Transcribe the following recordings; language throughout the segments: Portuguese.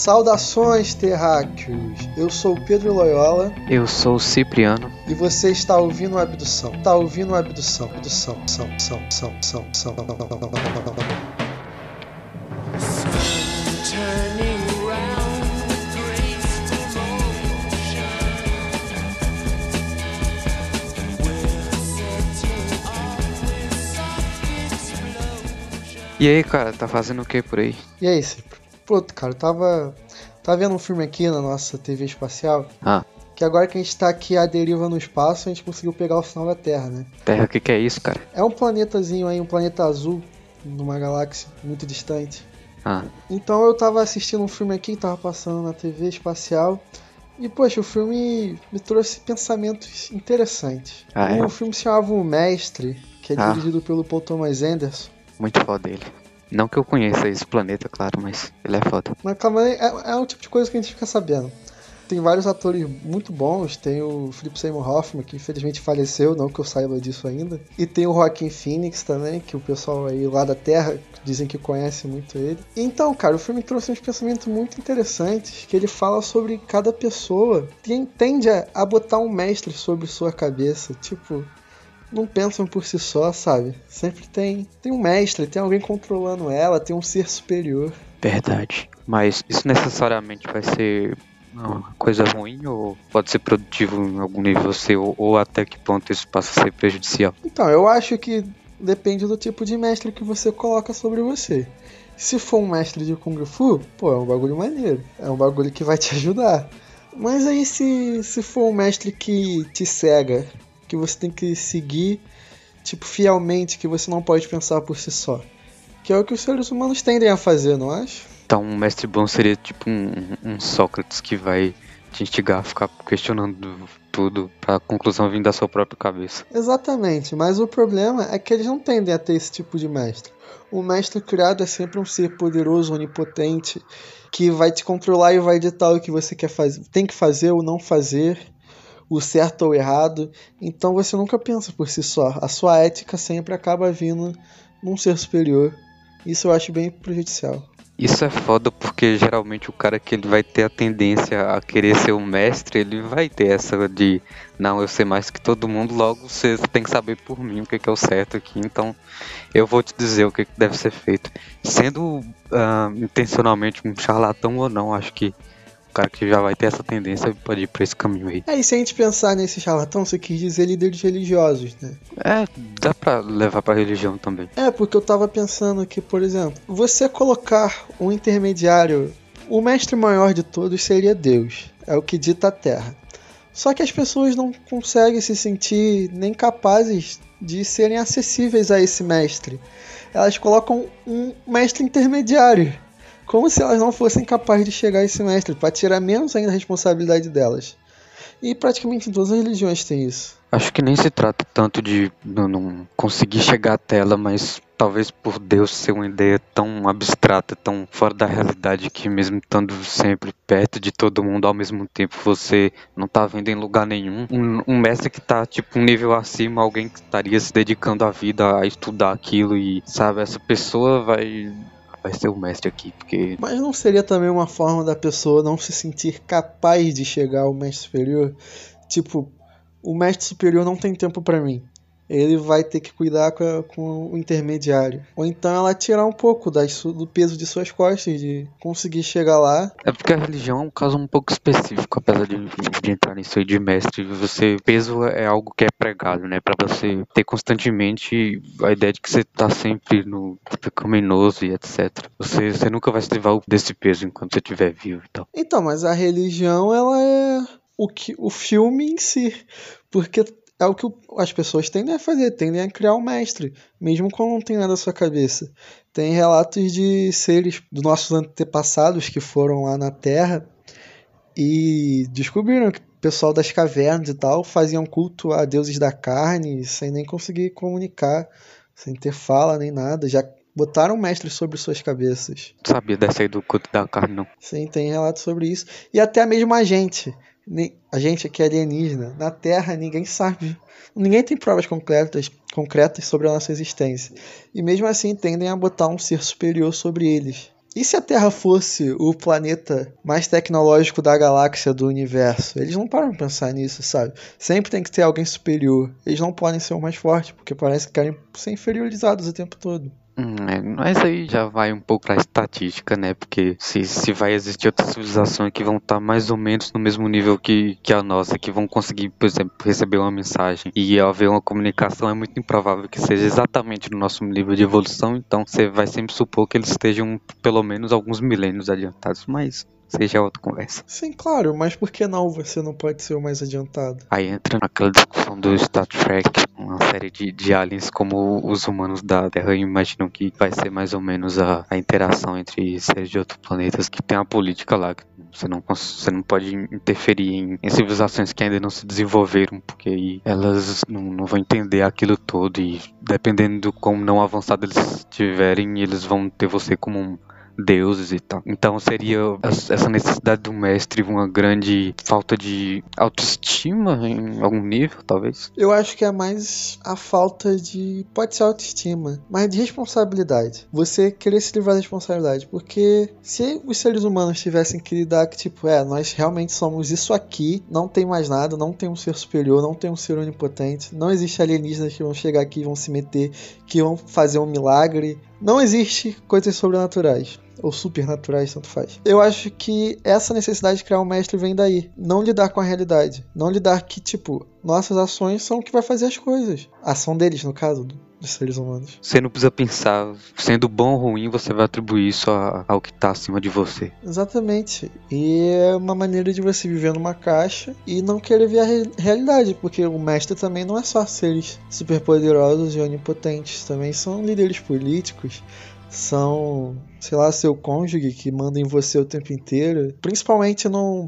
Saudações, terráqueos! Eu sou o Pedro Loyola Eu sou o Cipriano. e você está ouvindo a Abdução. Está ouvindo a Abdução. Abdução, são, são, são, são, são. E aí, cara, tá fazendo o que por aí? E aí, Cipro? Pô, cara, eu tava, tava vendo um filme aqui na nossa TV espacial. Ah. Que agora que a gente tá aqui à deriva no espaço, a gente conseguiu pegar o sinal da Terra, né? Terra, o que, que é isso, cara? É um planetazinho aí, um planeta azul, numa galáxia muito distante. Ah, Então eu tava assistindo um filme aqui tava passando na TV espacial. E, poxa, o filme me trouxe pensamentos interessantes. Ah, é? O filme se chamava O Mestre, que é Ah. dirigido pelo Paul Thomas Anderson. muito foda ele. Não que eu conheça esse planeta, claro, mas ele é foda. Mas calma aí, é, é o tipo de coisa que a gente fica sabendo. Tem vários atores muito bons. Tem o Philip Seymour Hoffman, que infelizmente faleceu, não que eu saiba disso ainda. E tem o Joaquin Phoenix também, que o pessoal aí lá da Terra dizem que conhece muito ele. Então, cara, o filme trouxe uns pensamentos muito interessantes, que ele fala sobre cada pessoa que tende a, a botar um mestre sobre sua cabeça. Tipo, não pensam por si só, sabe? Sempre tem, tem um mestre, tem alguém controlando ela, tem um ser superior. Verdade. Mas isso necessariamente vai ser uma coisa ruim ou pode ser produtivo em algum nível você ou, ou até que ponto isso passa a ser prejudicial? Então, eu acho que depende do tipo de mestre que você coloca sobre você. Se for um mestre de Kung Fu, pô, é um bagulho maneiro. É um bagulho que vai te ajudar. Mas aí se, se for um mestre que te cega, que você tem que seguir, tipo, fielmente, que você não pode pensar por si só. Que é o que os seres humanos tendem a fazer, não acho? Então, um mestre bom seria tipo um, um Sócrates que vai te instigar a ficar questionando tudo pra conclusão vir da sua própria cabeça. Exatamente, mas o problema é que eles não tendem a ter esse tipo de mestre. O mestre criado é sempre um ser poderoso, onipotente, que vai te controlar e vai ditar o que você quer fazer, tem que fazer ou não fazer, o certo ou errado. Então você nunca pensa por si só. A sua ética sempre acaba vindo num ser superior. Isso eu acho bem prejudicial. Isso é foda porque geralmente o cara que ele vai ter a tendência a querer ser o mestre, ele vai ter essa de não, eu sei mais que todo mundo, logo você tem que saber por mim o que, que é o certo aqui, então eu vou te dizer o que, que deve ser feito. Sendo ah, intencionalmente um charlatão ou não, acho que cara que já vai ter essa tendência pode ir pra esse caminho aí. É, e se a gente pensar nesse charlatão, você quis dizer líderes religiosos, né? É, dá pra levar pra religião também. É, porque eu tava pensando que, por exemplo, você colocar um intermediário, o mestre maior de todos seria Deus, é o que dita a Terra. Só que as pessoas não conseguem se sentir nem capazes de serem acessíveis a esse mestre. Elas colocam um mestre intermediário, como se elas não fossem capazes de chegar esse mestre, para tirar menos ainda a responsabilidade delas. E praticamente todas as religiões tem isso. Acho que nem se trata tanto de não, não conseguir chegar até ela, mas talvez por Deus ser uma ideia tão abstrata, tão fora da realidade que mesmo estando sempre perto de todo mundo ao mesmo tempo, você não tá vendo em lugar nenhum. Um, um mestre que tá tipo um nível acima, alguém que estaria se dedicando a vida a estudar aquilo e sabe, essa pessoa vai vai ser o mestre aqui, porque Mas não seria também uma forma da pessoa não se sentir capaz de chegar ao mestre superior? Tipo, o mestre superior não tem tempo pra mim. Ele vai ter que cuidar com, a- com o intermediário. Ou então ela tirar um pouco das do peso de suas costas, de conseguir chegar lá. É porque a religião é um caso um pouco específico, apesar de, de entrar nisso aí de mestre. Você, peso é algo que é pregado, né? Pra você ter constantemente a ideia de que você tá sempre no pecaminoso e etc. Você, você nunca vai se livrar desse peso enquanto você estiver vivo e tal. Então, mas a religião, ela é o, que, o filme em si. Porque é o que o- as pessoas tendem a fazer, tendem a criar um mestre, mesmo quando não tem nada na sua cabeça. Tem relatos de seres dos nossos antepassados que foram lá na Terra e descobriram que o pessoal das cavernas e tal faziam culto a deuses da carne sem nem conseguir comunicar, sem ter fala nem nada. Já botaram mestres sobre suas cabeças. Não sabia dessa aí do culto da carne, não. Sim, tem relatos sobre isso. E até mesmo a gente. A gente aqui é alienígena. Na Terra ninguém sabe. Ninguém tem provas concretas, concretas sobre a nossa existência. E mesmo assim tendem a botar um ser superior sobre eles. E se a Terra fosse o planeta mais tecnológico da galáxia, do universo? Eles não param pra pensar nisso, sabe? Sempre tem que ter alguém superior. Eles não podem ser o mais forte, porque parece que querem ser inferiorizados o tempo todo. Hum, é, mas aí já vai um pouco pra estatística, né? Porque se, se vai existir outras civilizações que vão estar mais ou menos no mesmo nível que, que a nossa, que vão conseguir, por exemplo, receber uma mensagem e haver uma comunicação, é muito improvável que seja exatamente no nosso nível de evolução. Então você vai sempre supor que eles estejam pelo menos alguns milênios adiantados, mas seja outra conversa. Sim, claro, mas por que não você não pode ser o mais adiantado? Aí entra naquela discussão do Star Trek, uma série de, de aliens como os humanos da Terra imaginam que vai ser mais ou menos a, a interação entre seres de outros planetas que tem a política lá. que Você não, você não pode interferir em, em civilizações que ainda não se desenvolveram, porque aí elas não, não vão entender aquilo todo e dependendo do como não avançado eles estiverem, eles vão ter você como um deuses e tal. Então seria es- essa necessidade do mestre uma grande falta de autoestima em algum nível, talvez. Eu acho que é mais a falta de. Pode ser autoestima, mas de responsabilidade. Você querer se livrar da responsabilidade. Porque se os seres humanos tivessem que lidar que, tipo, é, nós realmente somos isso aqui, não tem mais nada, não tem um ser superior, não tem um ser onipotente, não existe alienígenas que vão chegar aqui e vão se meter, que vão fazer um milagre. Não existe coisas sobrenaturais. Ou supernaturais, tanto faz. Eu acho que essa necessidade de criar um mestre vem daí. Não lidar com a realidade. Não lidar que, tipo, nossas ações são o que vai fazer as coisas. A ação deles, no caso, do- dos seres humanos. Você não precisa pensar, sendo bom ou ruim, você vai atribuir isso ao que tá acima de você. Exatamente. E é uma maneira de você viver numa caixa e não querer ver a re- realidade, porque o mestre também não é só seres superpoderosos e onipotentes, também são líderes políticos, são, sei lá, seu cônjuge que manda em você o tempo inteiro, principalmente no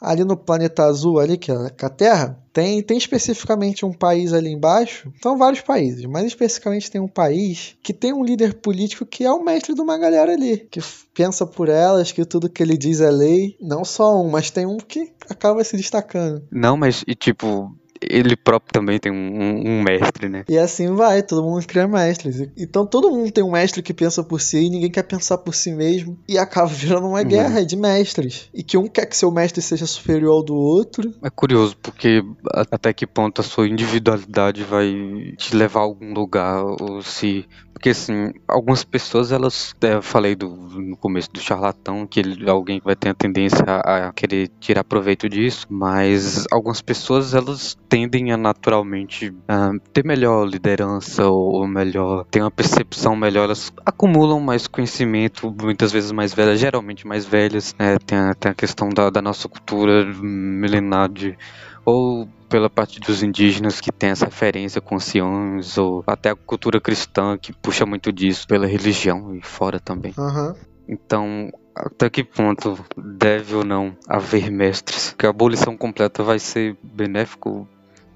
ali no planeta azul ali que é que é a Terra, tem tem especificamente um país ali embaixo, são vários países, mas especificamente tem um país que tem um líder político que é o mestre de uma galera ali, que pensa por elas, que tudo que ele diz é lei, não só um, mas tem um que acaba se destacando. Não, mas e tipo, ele próprio também tem um, um- mestre, né? E assim vai, todo mundo cria mestres. Então todo mundo tem um mestre que pensa por si e ninguém quer pensar por si mesmo. E acaba virando uma Uhum. guerra de mestres. E que um quer que seu mestre seja superior ao do outro. É curioso, porque até que ponto a sua individualidade vai te levar a algum lugar, ou se... Porque, assim, algumas pessoas, elas... é, Eu falei do, no começo do charlatão, que ele, alguém vai ter a tendência a, a querer tirar proveito disso, mas algumas pessoas, elas tendem a naturalmente ah, ter melhor liderança, ou, ou melhor... ter uma percepção melhor, elas acumulam mais conhecimento, muitas vezes mais velhas, geralmente mais velhas, né? Tem a, tem a questão da, da nossa cultura milenar de ou pela parte dos indígenas que tem essa referência com anciões, ou até a cultura cristã que puxa muito disso pela religião e fora também. Aham. Então, até que ponto deve ou não haver mestres? Que a abolição completa vai ser benéfico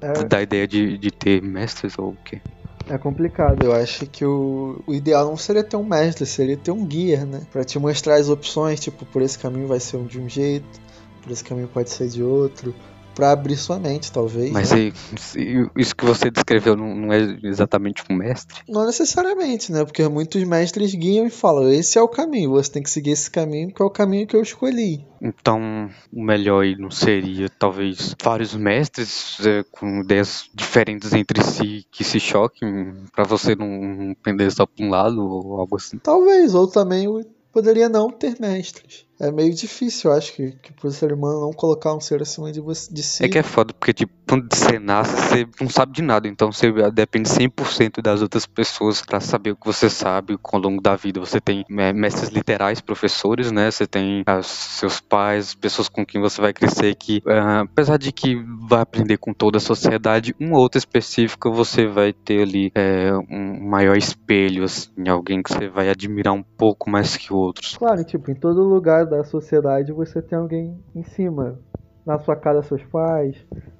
É, da ideia de, de ter mestres ou o quê? é complicado. Eu acho que o, o ideal não seria ter um mestre, seria ter um guia, né? Pra te mostrar as opções, tipo, por esse caminho vai ser de um jeito, por esse caminho pode ser de outro. Pra abrir sua mente, talvez. Mas né? isso que você descreveu não, é exatamente um mestre? Não necessariamente, né? Porque muitos mestres guiam e falam: esse é o caminho, você tem que seguir esse caminho, porque é o caminho que eu escolhi. Então, o melhor aí não seria talvez vários mestres é, com ideias diferentes entre si que se choquem pra você não pender só pra um lado ou algo assim. Talvez, ou também poderia não ter mestres. É meio difícil, eu acho, que, que pro ser humano não colocar um ser acima de, você, de si. É que é foda, porque tipo, quando você nasce, você não sabe de nada, então você depende 100% das outras pessoas pra saber o que você sabe ao longo da vida. Você tem é, mestres literais, professores, né? Você tem ah, seus pais, pessoas com quem você vai crescer que, ah, apesar de que vai aprender com toda a sociedade, um ou outro específico você vai ter ali é, um maior espelho, assim, alguém que você vai admirar um pouco mais que outros. Claro, tipo, em todo lugar da sociedade você tem alguém em cima. Na sua casa, seus pais,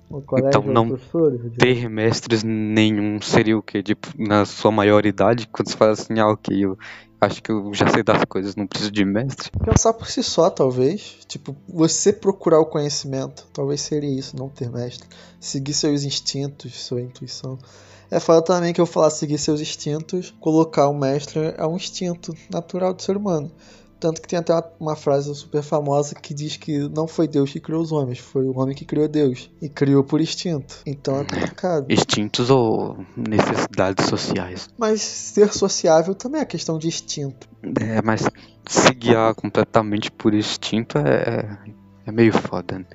no colégio, Então, não professores. ter mestres nenhum seria o quê? Tipo, na sua maioridade, quando você fala assim, ah, ok, eu acho que eu já sei das coisas, não preciso de mestre. Pensar por si só, talvez. Tipo, você procurar o conhecimento. Talvez seria isso, não ter mestre. Seguir seus instintos, sua intuição. É foda também que eu falar seguir seus instintos, colocar o mestre é um instinto natural do ser humano. Tanto que tem até uma, frase super famosa que diz que não foi Deus que criou os homens, foi o homem que criou Deus. E criou por instinto. Então é complicado. Instintos ou necessidades sociais? Mas ser sociável também é questão de instinto. É, mas se guiar completamente por instinto é, é meio foda. né?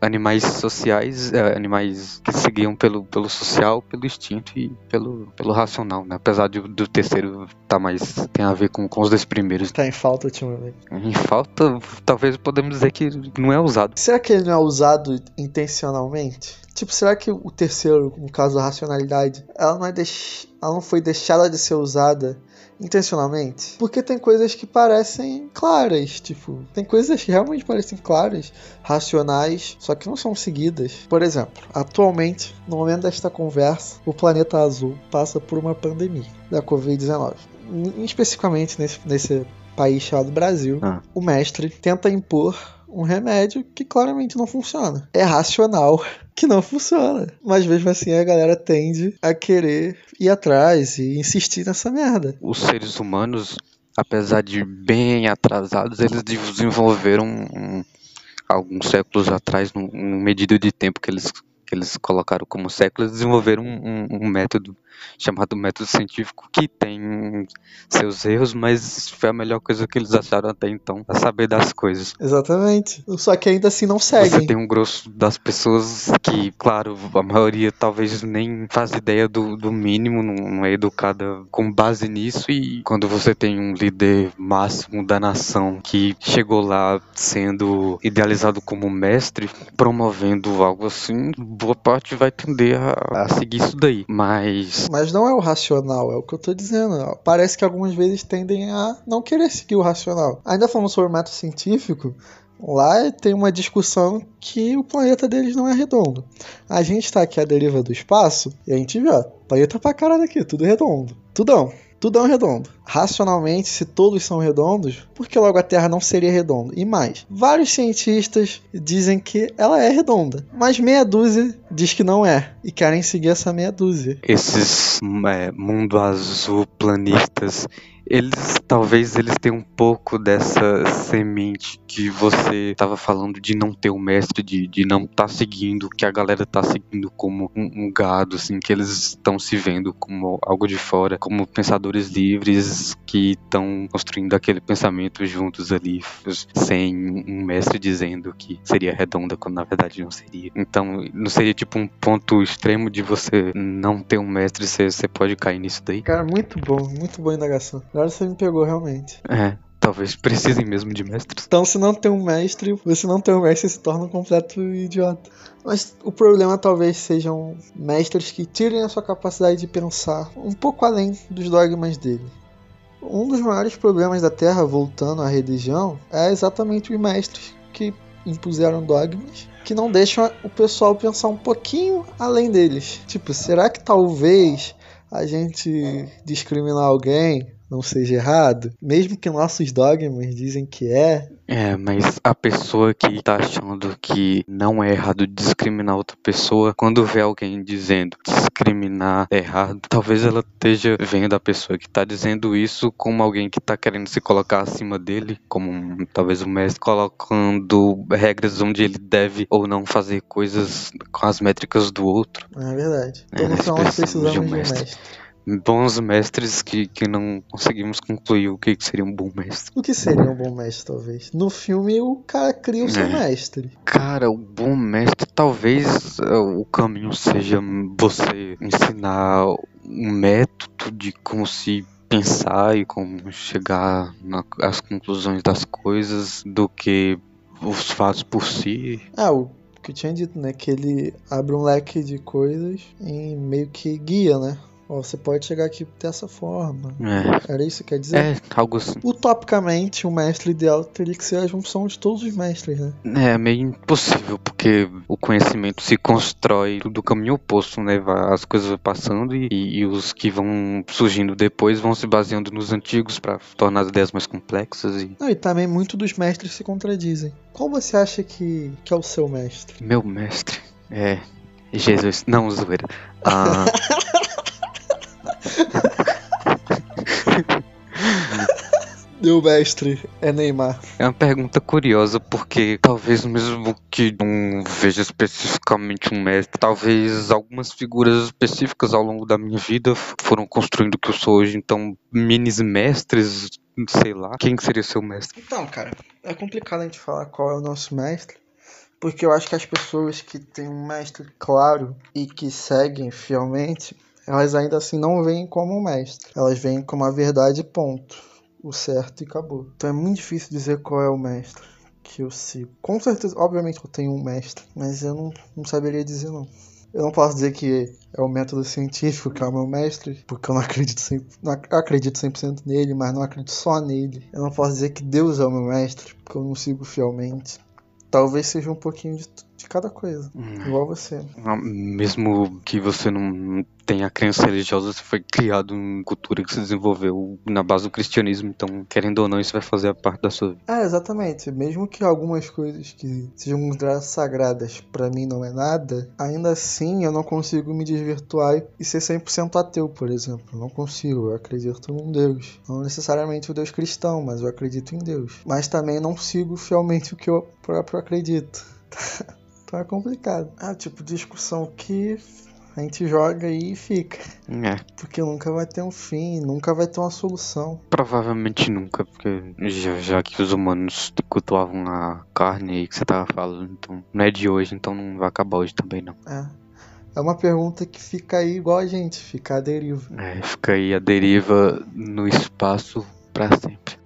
Animais sociais, é, animais que se guiam pelo, pelo social, pelo instinto e pelo, pelo racional, né? Apesar de, do terceiro tá mais. tem a ver com, com os dois primeiros. Tá em falta ultimamente. Em falta, talvez podemos dizer que não é usado. Será que ele não é usado intencionalmente? Tipo, será que o terceiro, no caso da racionalidade, ela não, é deix... ela não foi deixada de ser usada intencionalmente? Porque tem coisas que parecem claras, tipo, tem coisas que realmente parecem claras, racionais, só que não são seguidas. Por exemplo, atualmente, no momento desta conversa, o planeta azul passa por uma pandemia da Covid-19. Em- Especificamente nesse, nesse país chamado Brasil, Ah. o mestre tenta impor um remédio que claramente não funciona. É racional que não funciona. Mas mesmo assim a galera tende a querer ir atrás e insistir nessa merda. Os seres humanos, apesar de bem atrasados, eles desenvolveram um- alguns séculos atrás, num, num medida de tempo que eles, que eles colocaram como século, eles desenvolveram um, um- um método chamado método científico que tem seus erros, mas foi a melhor coisa que eles acharam até então, a saber das coisas. Exatamente. Só que ainda assim não Você seguem. tem um grosso das pessoas que, claro, a maioria talvez nem faz ideia do, do mínimo, não, não é educada com base nisso. E quando você tem um líder máximo da nação que chegou lá sendo idealizado como mestre, promovendo algo assim, boa parte vai tender a, a seguir isso daí. Mas. Mas não é o racional, é o que eu tô dizendo. Parece que algumas vezes tendem a não querer seguir o racional. Ainda falando sobre o método científico, lá tem uma discussão que o planeta deles não é redondo. A gente tá aqui à deriva do espaço e a gente vê, ó, planeta pra caralho aqui, tudo redondo. Tudão. Tudão redondo. Racionalmente, se todos são redondos, por que logo a Terra não seria redonda? E mais, vários cientistas dizem que ela é redonda, mas meia dúzia diz que não é e querem seguir essa meia dúzia. esses é, mundo azul planistas eles talvez eles tenham um pouco dessa semente que você estava falando de não ter o mestre de, de não estar seguindo que a galera tá seguindo como um, um gado assim que eles estão se vendo como algo de fora como pensadores livres que estão construindo aquele pensamento juntos ali sem um mestre dizendo que seria redonda quando na verdade não seria então não seria tipo um ponto extremo de você não ter um mestre você pode cair nisso daí Cara, muito bom, muito boa indagação. Agora você me pegou realmente. é talvez precisem mesmo de mestres Então, se não tem um mestre, você não tem um mestre, se torna um completo idiota. Mas o problema talvez sejam mestres que tirem a sua capacidade de pensar um pouco além dos dogmas dele. Um dos maiores problemas da Terra, voltando à religião, é exatamente os mestres que impuseram dogmas que não deixam o pessoal pensar um pouquinho além deles. Tipo, será que talvez a gente discriminar alguém não seja errado? Mesmo que nossos dogmas dizem que é, É, mas a pessoa que tá achando que não é errado discriminar outra pessoa, quando vê alguém dizendo discriminar é errado, talvez ela esteja vendo a pessoa que tá dizendo isso como alguém que tá querendo se colocar acima dele, como um- talvez o mestre colocando regras onde ele deve ou não fazer coisas com as métricas do outro. é verdade. É, Então, no nós precisamos precisamos de um de um mestre. Bons mestres que, que não conseguimos concluir o que que seria um bom mestre. O que seria um bom mestre, talvez? No filme, o cara cria o seu É. mestre. Cara, o bom mestre talvez eh, o caminho seja você ensinar um método de como se pensar e como chegar às conclusões das coisas do que os fatos por si. Ah, o que eu tinha dito, né? Que ele abre um leque de coisas e meio que guia, né? Ó, você pode chegar aqui dessa forma. É, Era isso que quer dizer? é algo assim. Utopicamente, o mestre ideal teria que ser a junção de todos os mestres, né? É meio impossível, porque o conhecimento se constrói do caminho oposto, né? As coisas vão passando e, e os que vão surgindo depois vão se baseando nos antigos para tornar as ideias mais complexas. E Não, e também muito dos mestres se contradizem. Qual você acha que, que é o seu mestre? meu mestre é Jesus. Não, zoeira. Ah, Meu mestre é Neymar. É uma pergunta curiosa, porque talvez mesmo que não veja especificamente um mestre, talvez algumas figuras específicas ao longo da minha vida foram construindo o que eu sou hoje, então minis mestres, sei lá, quem seria seu mestre? Então, cara, é complicado a gente falar qual é o nosso mestre, porque eu acho que as pessoas que têm um mestre claro e que seguem fielmente, elas ainda assim não veem como um mestre. Elas veem como a verdade, ponto. O certo e acabou. Então é muito difícil dizer qual é o mestre que eu sigo. Com certeza, obviamente eu tenho um mestre, mas eu não, não saberia dizer não. Eu não posso dizer que é o método científico que é o meu mestre, porque eu não acredito, 100, não ac- eu acredito 100% nele, mas não acredito só nele. Eu não posso dizer que Deus é o meu mestre, porque eu não sigo fielmente. Talvez seja um pouquinho de, de cada coisa, igual você. Ah, Mesmo que você não tenha crença religiosa, você foi criado em cultura que se desenvolveu na base do cristianismo, então, querendo ou não, isso vai fazer a parte da sua vida. É, exatamente. Mesmo que algumas coisas que sejam consideradas sagradas pra mim não é nada, ainda assim eu não consigo me desvirtuar e ser 100% ateu, por exemplo. Eu não consigo. Eu acredito num Deus. Não necessariamente o Deus cristão, mas eu acredito em Deus. Mas também não sigo fielmente o que eu próprio acredito. então é complicado. É o tipo de discussão que a gente joga aí e fica. É, Porque nunca vai ter um fim, nunca vai ter uma solução. provavelmente nunca, porque já, já que os humanos cultuavam a carne aí que você tava falando, então não é de hoje, então não vai acabar hoje também não. É. É uma pergunta que fica aí igual a gente, fica à deriva. É, fica aí a deriva no espaço pra sempre.